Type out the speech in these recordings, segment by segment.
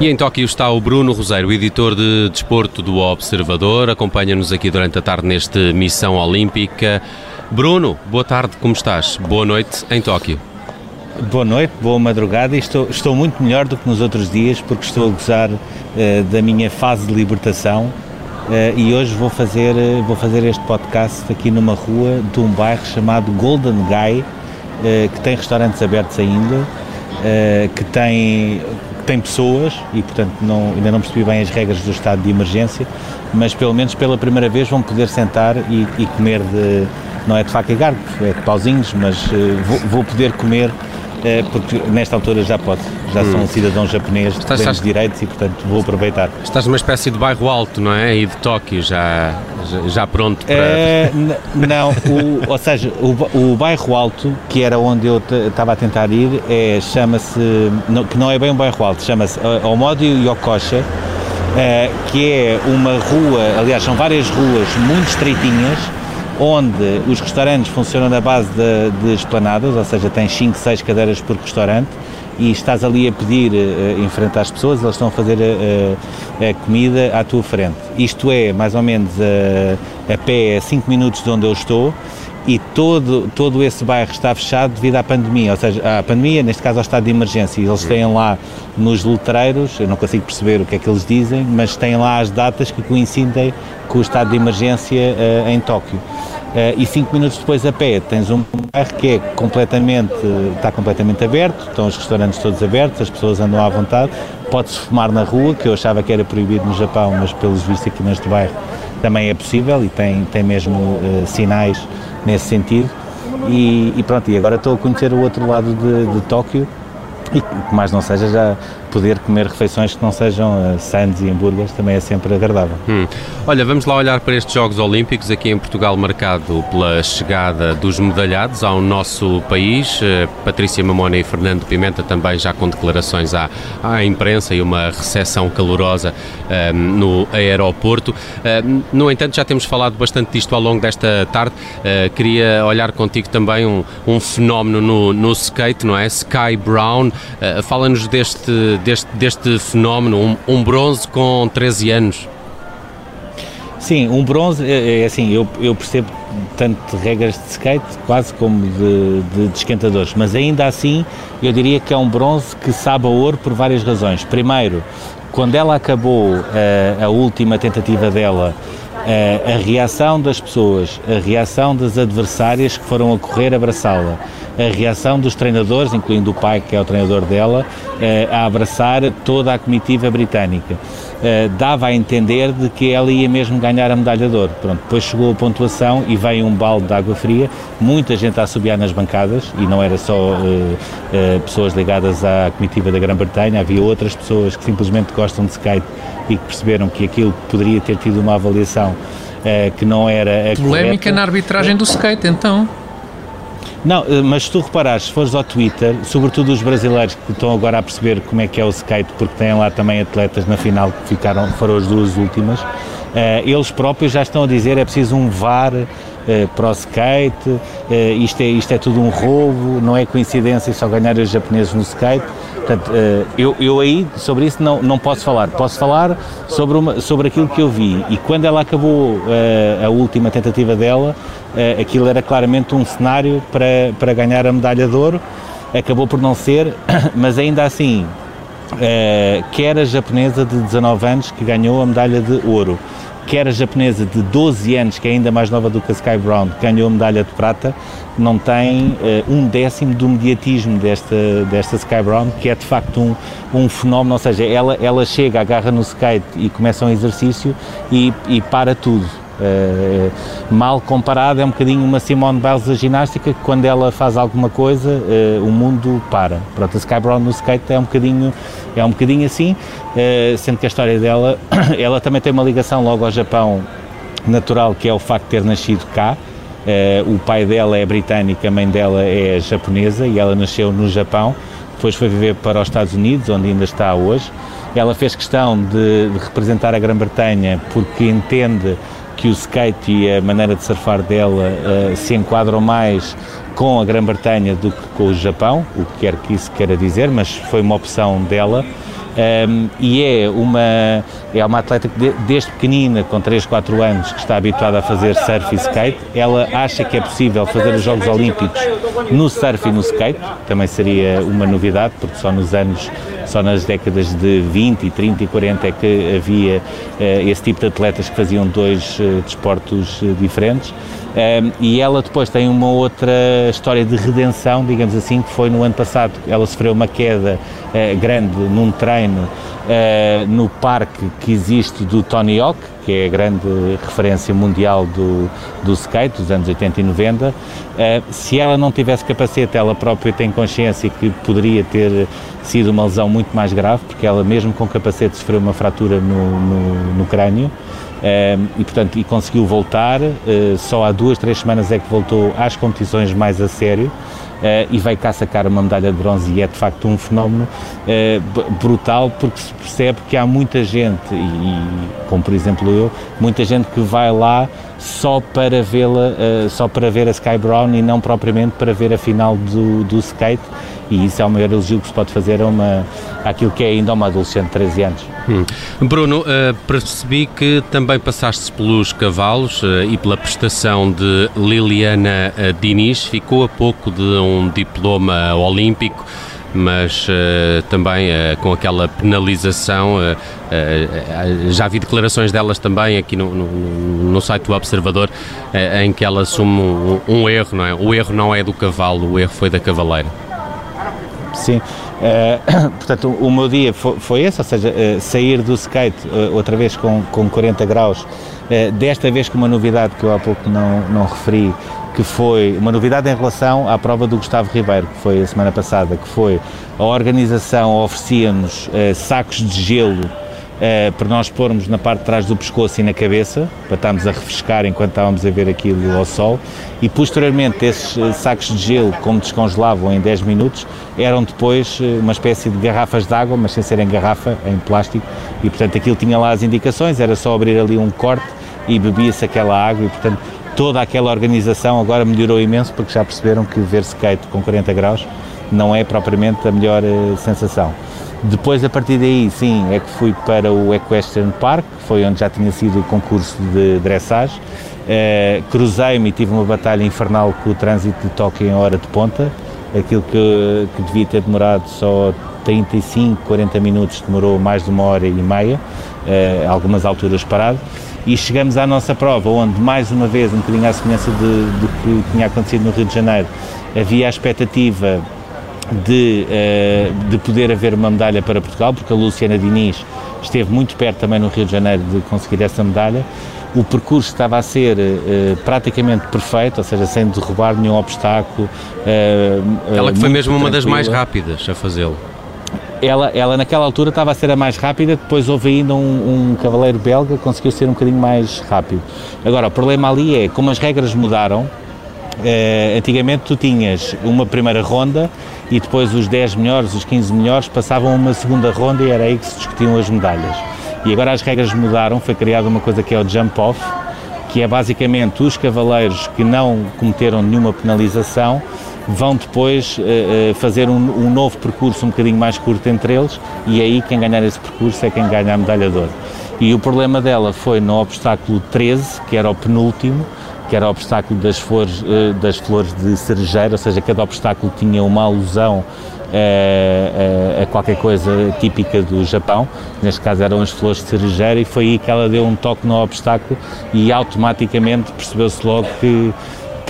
E em Tóquio está o Bruno Roseiro, editor de desporto do Observador, acompanha-nos aqui durante a tarde neste Missão Olímpica. Bruno, boa tarde, como estás? Boa noite em Tóquio. Boa noite, boa madrugada estou, estou muito melhor do que nos outros dias porque estou a gozar uh, da minha fase de libertação e hoje vou fazer, uh, vou fazer este podcast aqui numa rua de um bairro chamado Golden Guy, que tem restaurantes abertos ainda, que tem tem pessoas e, portanto, não, ainda não percebi bem as regras do estado de emergência, mas pelo menos pela primeira vez vão poder sentar e, e comer de, não é de faca e garfo, é de pauzinhos, mas uh, vou, vou, poder comer porque nesta altura já pode, já hum. sou um cidadão japonês de estás, estás, direitos e portanto vou aproveitar. Estás numa espécie de bairro alto, não é? E de Tóquio já, já, já pronto para... É, não, o, ou seja, o, o bairro alto, que era onde eu estava a tentar ir, é, chama-se, que não é bem um bairro alto, chama-se eh, Omodio Yokosha, é, que é uma rua, aliás são várias ruas muito estreitinhas, onde os restaurantes funcionam na base de, de esplanadas, ou seja, tens 5, 6 cadeiras por restaurante e estás ali a pedir uh, em frente às pessoas, eles estão a fazer uh, a comida à tua frente. Isto é mais ou menos uh, a pé 5 minutos de onde eu estou e todo, todo esse bairro está fechado devido à pandemia, ou seja, à pandemia, neste caso ao estado de emergência, eles têm lá nos letreiros, eu não consigo perceber o que é que eles dizem, mas têm lá as datas que coincidem com o estado de emergência uh, em Tóquio. Uh, e cinco minutos depois a pé tens um bairro que é completamente, está completamente aberto, estão os restaurantes todos abertos, as pessoas andam à vontade, pode-se fumar na rua, que eu achava que era proibido no Japão, mas pelos vistos aqui neste bairro também é possível e tem, tem mesmo uh, sinais nesse sentido. E, e, pronto, e agora estou a conhecer o outro lado de, de Tóquio e que mais não seja já poder comer refeições que não sejam uh, sandes e hambúrgueres também é sempre agradável. Hum. Olha, vamos lá olhar para estes Jogos Olímpicos aqui em Portugal, marcado pela chegada dos medalhados ao nosso país. Uh, Patrícia Mamona e Fernando Pimenta também já com declarações à, à imprensa e uma recepção calorosa uh, no aeroporto. no entanto, já temos falado bastante disto ao longo desta tarde. queria olhar contigo também um, um fenómeno no, no skate, não é? Sky Brown. Fala-nos deste deste, deste fenómeno, um, um bronze com 13 anos? Sim, um bronze, é, é assim, eu, eu percebo tanto de regras de skate quase como de, de, de, esquentadores, mas ainda assim eu diria que é um bronze que sabe a ouro por várias razões. Primeiro, quando ela acabou uh, a última tentativa dela, uh, a reação das pessoas, a reação das adversárias que foram a correr abraçá-la, a reação dos treinadores, incluindo o pai, que é o treinador dela, eh, a abraçar toda a comitiva britânica. Uh, dava a entender de que ela ia mesmo ganhar a medalha de ouro. Pronto, depois chegou a pontuação e veio um balde de água fria, muita gente a assobiar nas bancadas, e não era só uh, pessoas ligadas à comitiva da Grã-Bretanha, havia outras pessoas que simplesmente gostam de skate e que perceberam que aquilo poderia ter tido uma avaliação que não era a Polémica correta. na arbitragem do skate, então. Não, eh, mas se tu reparares, se fores ao Twitter, sobretudo os brasileiros que estão agora a perceber como é que é o skate, porque têm lá também atletas na final que ficaram, foram as duas últimas, uh, eles próprios já estão a dizer é preciso um VAR uh, para o skate, isto, é, isto é tudo um roubo, não é coincidência só ganhar os japoneses no skate. Portanto, eu, eu aí sobre isso não, não posso falar. Posso falar sobre, uma, sobre aquilo que eu vi. E quando ela acabou a última tentativa dela, uh, aquilo era claramente um cenário para, para ganhar a medalha de ouro, acabou por não ser, mas ainda assim, quer a japonesa de 19 anos que ganhou a medalha de ouro, quer a japonesa de 12 anos, que é ainda mais nova do que a Sky Brown, ganhou a medalha de prata, não tem uh, um décimo do mediatismo desta, desta Sky Brown, que é de facto um, um fenómeno, ou seja, ela, ela chega, agarra no skate e começa um exercício e, e para tudo. Uh, mal comparado, é um bocadinho uma Simone Biles da ginástica que quando ela faz alguma coisa, uh, o mundo para. Pronto, a Sky Brown no skate é um bocadinho, é um bocadinho assim, uh, sendo que a história dela, ela também tem uma ligação logo ao Japão natural, que é o facto de ter nascido cá. o pai dela é britânico, a mãe dela é japonesa e ela nasceu no Japão depois foi viver para os Estados Unidos, onde ainda está hoje. Ela fez questão de, de representar a Grã-Bretanha porque entende que o skate e a maneira de surfar dela uh, se enquadram mais com a Grã-Bretanha do que com o Japão, o que quer que isso queira dizer, mas foi uma opção dela. Um, e é uma, é uma atleta que de, desde pequenina, com 3, 4 anos, que está habituada a fazer surf e skate, ela acha que é possível fazer os Jogos Olímpicos no surf e no skate, também seria uma novidade, porque só nos anos, só nas décadas de 20, 30 e 40 é que havia uh, esse tipo de atletas que faziam dois uh, desportos uh, diferentes. Um, e ela depois tem uma outra história de redenção, digamos assim, que foi no ano passado. Ela sofreu uma queda grande num treino uh, no parque que existe do Tony Hawk, que é a grande referência mundial do, do skate, dos anos 80 e 90. Uh, se ela não tivesse capacete, ela própria tem consciência que poderia ter sido uma lesão muito mais grave, porque ela, mesmo com capacete, sofreu uma fratura no, no, no crânio e, portanto, e conseguiu voltar, só há duas, três semanas é que voltou às competições mais a sério. Uh, e vai cá sacar uma medalha de bronze. E é de facto um fenómeno uh, brutal porque se percebe que há muita gente, e, como por exemplo eu, muita gente que vai lá só para vê-la, uh, só para ver a Sky Brown e não propriamente para ver a final do, do skate e isso é o maior elogio que se pode fazer a uma, àquilo que é ainda uma adolescente de 13 anos. Hum. Bruno, uh, percebi que também passaste pelos cavalos uh, e pela prestação de Liliana Diniz, ficou a pouco de um diploma olímpico mas uh, também uh, com aquela penalização. Uh, já vi declarações delas também aqui no, no, no site do Observador em que ela assume um, um, erro, não é? O erro não é do cavalo, o erro foi da cavaleira. Sim, portanto o meu dia foi, foi esse, ou seja, sair do skate outra vez com, com 40 graus, desta vez com uma novidade que eu há pouco não, não referi, que foi uma novidade em relação à prova do Gustavo Ribeiro, que foi a semana passada, que foi a organização oferecia-nos sacos de gelo uh, para nós pormos na parte de trás do pescoço e na cabeça, para estarmos a refrescar enquanto estávamos a ver aquilo ao sol, e posteriormente esses uh, sacos de gelo, como descongelavam em 10 minutos, eram depois uh, uma espécie de garrafas de água, mas sem serem garrafa, em plástico, e portanto aquilo tinha lá as indicações, era só abrir ali um corte e bebia-se aquela água, e portanto toda aquela organização agora melhorou imenso, porque já perceberam que ver skate com 40 graus não é propriamente a melhor sensação. Depois, a partir daí, sim, é que fui para o Equestrian Park, foi onde já tinha sido o concurso de dressage. Uh, Cruzei-me e tive uma batalha infernal com o trânsito de Tóquio em hora de ponta. Aquilo que, que devia ter demorado só 35, 40 minutos, demorou mais de uma hora e meia, uh, algumas alturas parado. E chegamos à nossa prova, onde, mais uma vez, um bocadinho à semelhança de, do que tinha acontecido no Rio de Janeiro, havia a expectativa de, uh, de poder haver uma medalha para Portugal, porque a Luciana Diniz esteve muito perto também no Rio de Janeiro de conseguir essa medalha. O percurso estava a ser uh, praticamente perfeito, ou seja, sem derrubar nenhum obstáculo. Uh, Ela que foi mesmo uma das mais rápidas a fazê-lo. Ela, ela naquela altura estava a ser a mais rápida, depois houve ainda um, um cavaleiro belga que conseguiu ser um bocadinho mais rápido. Agora, o problema ali é, como as regras mudaram, Uh, antigamente tu tinhas uma primeira ronda e depois os 10 melhores, os 15 melhores passavam uma segunda ronda e era aí que se discutiam as medalhas. E agora as regras mudaram, foi criada uma coisa que é o jump off, que é basicamente os cavaleiros que não cometeram nenhuma penalização vão depois uh, uh, fazer um, um, novo percurso um bocadinho mais curto entre eles e aí quem ganhar esse percurso é quem ganha a medalha de ouro. E o problema dela foi no obstáculo 13, que era o penúltimo, que era o obstáculo das flores, eh, das flores de cerejeira, ou seja, cada obstáculo tinha uma alusão a, a, a, qualquer coisa típica do Japão, neste caso eram as flores de cerejeira, e foi aí que ela deu um toque no obstáculo e automaticamente percebeu-se logo que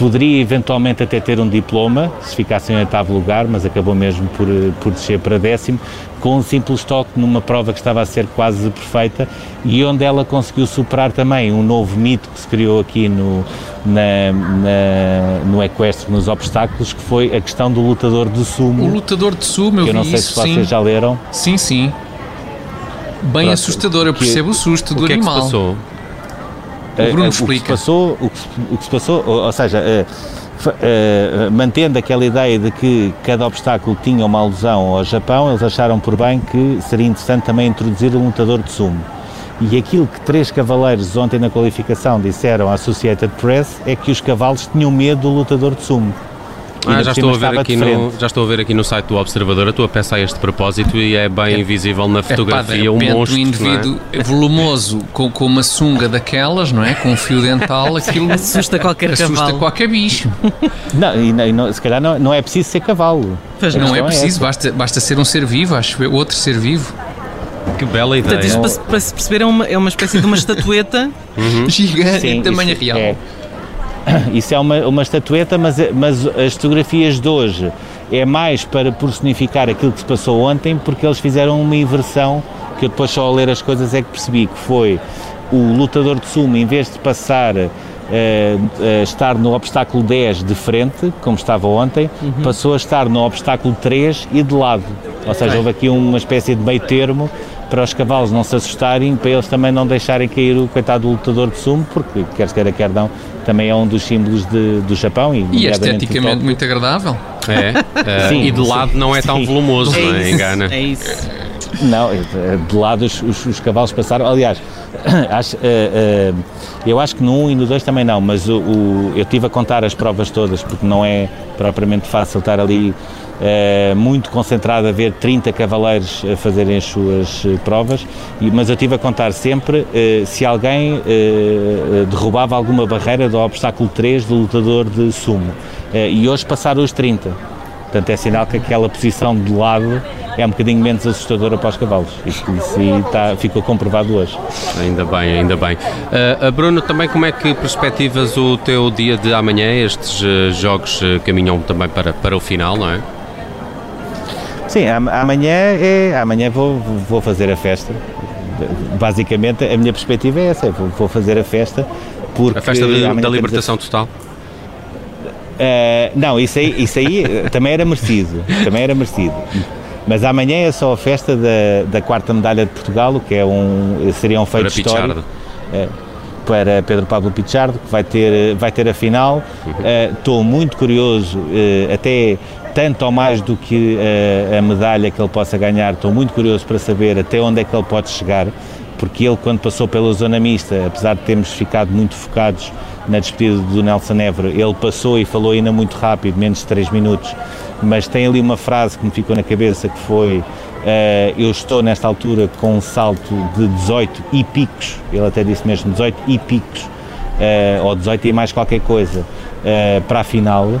poderia eventualmente até ter um diploma, se ficasse em oitavo lugar, mas acabou mesmo por, por descer para décimo, com um simples toque numa prova que estava a ser quase perfeita e onde ela conseguiu superar também um novo mito que se criou aqui no, na, na, no equestre, nos obstáculos, que foi a questão do lutador de sumo. O lutador de sumo, eu, eu não sei isso, se vocês sim. já leram. Sim, sim. Bem Pronto, assustador, eu percebo que, o susto do o que animal. É que se passou? O Bruno uh, explica. O que, se passou, o, que, o que se passou, ou, ou seja, uh, uh, mantendo aquela ideia de que cada obstáculo tinha uma alusão ao Japão, eles acharam por bem que seria interessante também introduzir um lutador de sumo. E aquilo que três cavaleiros ontem na qualificação disseram à Associated Press é que os cavalos tinham medo do lutador de sumo. Ah, já, estou a ver aqui no, já estou a ver aqui no site do Observador a tua peça a este propósito e é bem é, visível na fotografia é, um monstro. Um indivíduo é? volumoso com, com uma sunga daquelas, não é? Com um fio dental, aquilo assusta qualquer assusta cavalo. qualquer bicho. Não, e, não, se calhar não, não é preciso ser cavalo. Pois não é, é preciso, basta, basta ser um ser vivo, acho outro ser vivo. Que bela ideia. Portanto, isto, para, para, se perceber, é uma, é uma espécie de uma estatueta uhum. gigante, Sim, em tamanho real. É, isso é uma, uma estatueta, mas, mas as fotografias de hoje é mais para personificar aquilo que se passou ontem, porque eles fizeram uma inversão que eu depois só ao ler as coisas é que percebi que foi o lutador de sumo, em vez de passar uh, uh, estar no obstáculo 10 de frente, como estava ontem, uhum. passou a estar no obstáculo 3 e de lado. Ou seja, houve aqui uma espécie de meio termo para os cavalos não se assustarem, para eles também não deixarem cair o coitado do lutador de sumo, porque quer queira, quer não, também é um dos símbolos de, do Japão. E, e esteticamente muito agradável. É, é sim, e de lado sim, não é tão sim. volumoso, é não é? Engana. É isso. Não, de lado os, os, os cavalos passaram. Aliás, acho, uh, uh, eu acho que no 1 e no 2 também não, mas o, o, eu estive a contar as provas todas, porque não é propriamente fácil estar ali Uh, muito concentrado a ver 30 cavaleiros a fazerem as suas uh, provas, e, mas eu estive a contar sempre uh, se alguém derrubava alguma barreira do obstáculo 3 do lutador de sumo. e hoje passaram os 30. Portanto, é sinal que aquela posição de lado é um bocadinho menos assustadora para os cavalos. Isso, está, ficou comprovado hoje. Ainda bem, ainda bem. Uh, Bruno, também como é que perspectivas o teu dia de amanhã? Estes jogos caminham também para, para o final, não é? Sim, amanhã, é, amanhã vou, vou fazer a festa. Basicamente, a minha perspectiva é essa: vou, vou fazer a festa. Porque a festa de, da libertação a... total? Uh, não, isso aí, isso aí também era merecido. Também era merecido. Mas amanhã é só a festa da, da quarta medalha de Portugal, que é um, seria um feito para histórico. Uh, para Pedro Pablo Pichardo, que vai ter, vai ter a final. Estou uhum. uh, muito curioso, uh, até tanto ou mais do que uh, a medalha que ele possa ganhar, estou muito curioso para saber até onde é que ele pode chegar, porque ele, quando passou pela zona mista, apesar de termos ficado muito focados na despedida do Nelson Évora, ele passou e falou ainda muito rápido, menos de 3 minutos, mas tem ali uma frase que me ficou na cabeça que foi uh, eu estou nesta altura com um salto de 18 e picos, ele até disse mesmo 18 e picos, uh, ou 18 e mais qualquer coisa, uh, para a final,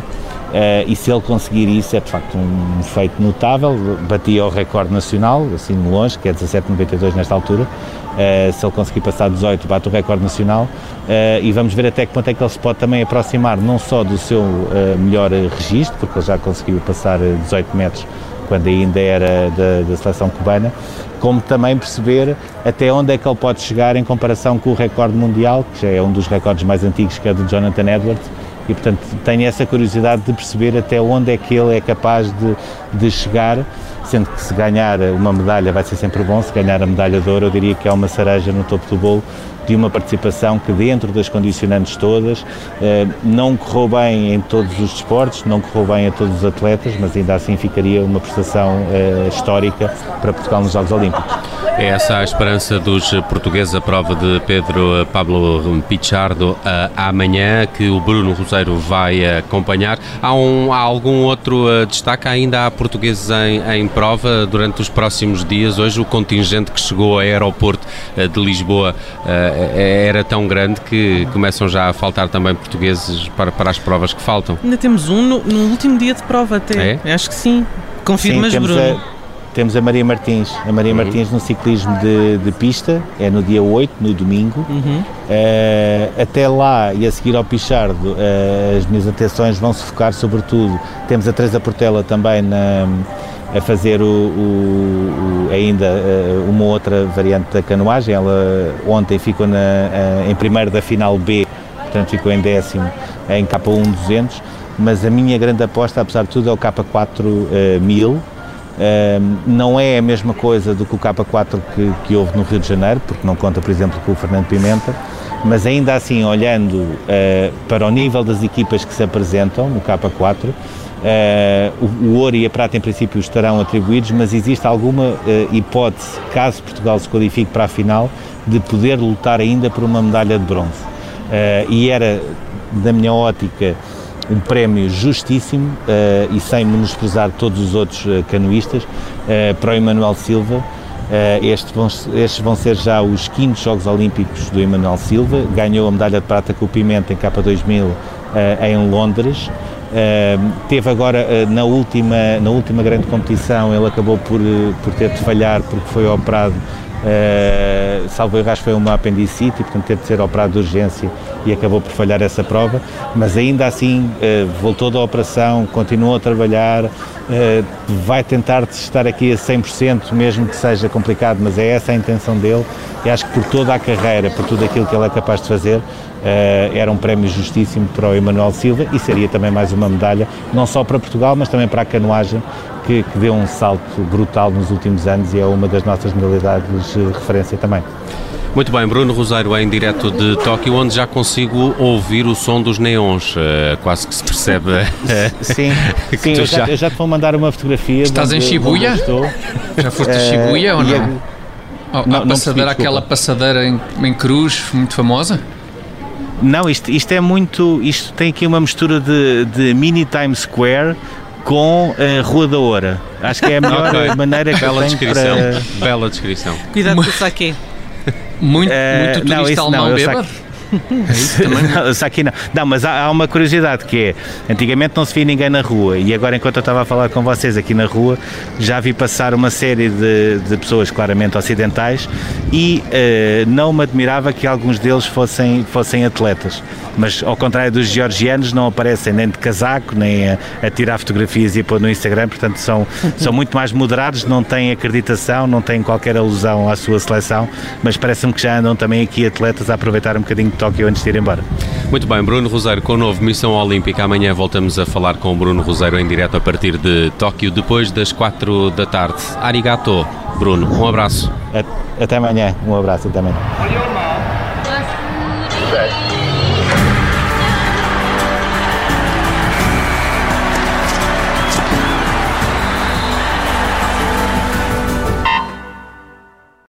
e se ele conseguir isso é de facto um feito notável, batia o recorde nacional, assim de longe, que é 17,92 nesta altura, uh, se ele conseguir passar 18 bate o recorde nacional. Uh, e vamos ver até que ponto é que ele se pode também aproximar não só do seu melhor registro, porque ele já conseguiu passar 18 metros quando ainda era da, da seleção cubana, como também perceber até onde é que ele pode chegar em comparação com o recorde mundial, que já é um dos recordes mais antigos, que é do Jonathan Edwards, e portanto tenho essa curiosidade de perceber até onde é que ele é capaz de, de chegar, sendo que se ganhar uma medalha vai ser sempre bom, se ganhar a medalha de ouro eu diria que é uma cereja no topo do bolo de uma participação que dentro das condicionantes todas eh, não correu bem em todos os desportos, não correu bem a todos os atletas, mas ainda assim ficaria uma prestação eh, histórica para Portugal nos Jogos Olímpicos. É essa a esperança dos portugueses, a prova de Pedro Pablo Pichardo amanhã, que o Bruno Roseiro vai acompanhar. Há, um, há algum outro uh, destaque? Ainda há portugueses em, em, prova durante os próximos dias. Hoje o contingente que chegou ao aeroporto uh, de Lisboa uh, era tão grande que começam já a faltar também portugueses para, para as provas que faltam. Ainda temos um no, no último dia de prova até. É? Acho que sim. Confirmas, sim, Bruno? A temos a Maria Martins, a Maria uhum. Martins no ciclismo de, de, pista, é no dia 8, no domingo. Uhum. Uh, até lá e a seguir ao Pichardo, uh, as minhas atenções vão se focar sobretudo. Temos a Teresa Portela também na, a fazer o, o, o ainda uh, uma outra variante da canoagem. Ela ontem ficou na, em primeiro da final B, portanto ficou em décimo em K1 200. Mas a minha grande aposta, apesar de tudo, é o K4 1000 não é a mesma coisa do que o K4 que, que houve no Rio de Janeiro, porque não conta, por exemplo, com o Fernando Pimenta, mas ainda assim, olhando uh, para o nível das equipas que se apresentam no K4, Uh, o, o, ouro e a prata, em princípio, estarão atribuídos, mas existe alguma uh, hipótese, caso Portugal se qualifique para a final, de poder lutar ainda por uma medalha de bronze. E era, da minha ótica, um prémio justíssimo e sem menosprezar todos os outros canoístas para o Emanuel Silva. Estes vão, estes, vão, ser já os quintos Jogos Olímpicos do Emanuel Silva. Ganhou a medalha de prata com o Pimenta em K2000 em Londres. Uh, teve agora uh, na, última, na última grande competição, ele acabou por, uh, por ter de falhar porque foi operado, uh, salvo erro, acho que foi uma apendicite, portanto teve de ser operado de urgência e acabou por falhar essa prova, mas ainda assim voltou da operação, continuou a trabalhar, vai tentar estar aqui a 100%, mesmo que seja complicado, mas é essa a intenção dele. E acho que por toda a carreira, por tudo aquilo que ele é capaz de fazer, Uh, era um prémio justíssimo para o Emanuel Silva e seria também mais uma medalha, não só para Portugal, mas também para a canoagem, que, que deu um salto brutal nos últimos anos e é uma das nossas modalidades de referência também. Muito bem, Bruno Rosário em direto de Tóquio, onde já consigo ouvir o som dos neons, uh, quase que se percebe. sim, sim eu, já, já... eu já te vou mandar uma fotografia. Estás em Shibuya? Já foste a Shibuya uh, ou não? A, não, a passadeira, não aquela passadeira em, em cruz, muito famosa? Não, isto, isto é muito. Isto tem aqui uma mistura de, de mini Times Square com a Rua da Hora. Acho que é a melhor okay. maneira que Bela descrição. Para... Bela descrição. Cuidado com o saque. Muito, muito turista não, alemão não, bêbado? não, aqui não. Não, mas há, há, uma curiosidade que é, antigamente não se via ninguém na rua e agora enquanto eu estava a falar com vocês aqui na rua, já vi passar uma série de, de pessoas claramente ocidentais e uh, não me admirava que alguns deles fossem, fossem atletas. Mas ao contrário dos georgianos não aparecem nem de casaco, nem a, a tirar fotografias e pôr no Instagram, portanto são, são muito mais moderados, não têm acreditação, não têm qualquer alusão à sua seleção, mas parece-me que já andam também aqui atletas a aproveitar um bocadinho Tóquio antes de ir embora. Muito bem, Bruno Rosário com o novo Missão Olímpica. Amanhã voltamos a falar com o Bruno Rosário em direto a partir de Tóquio, depois das 4 da tarde. Arigato, Bruno. Um abraço. Até amanhã. Um abraço também.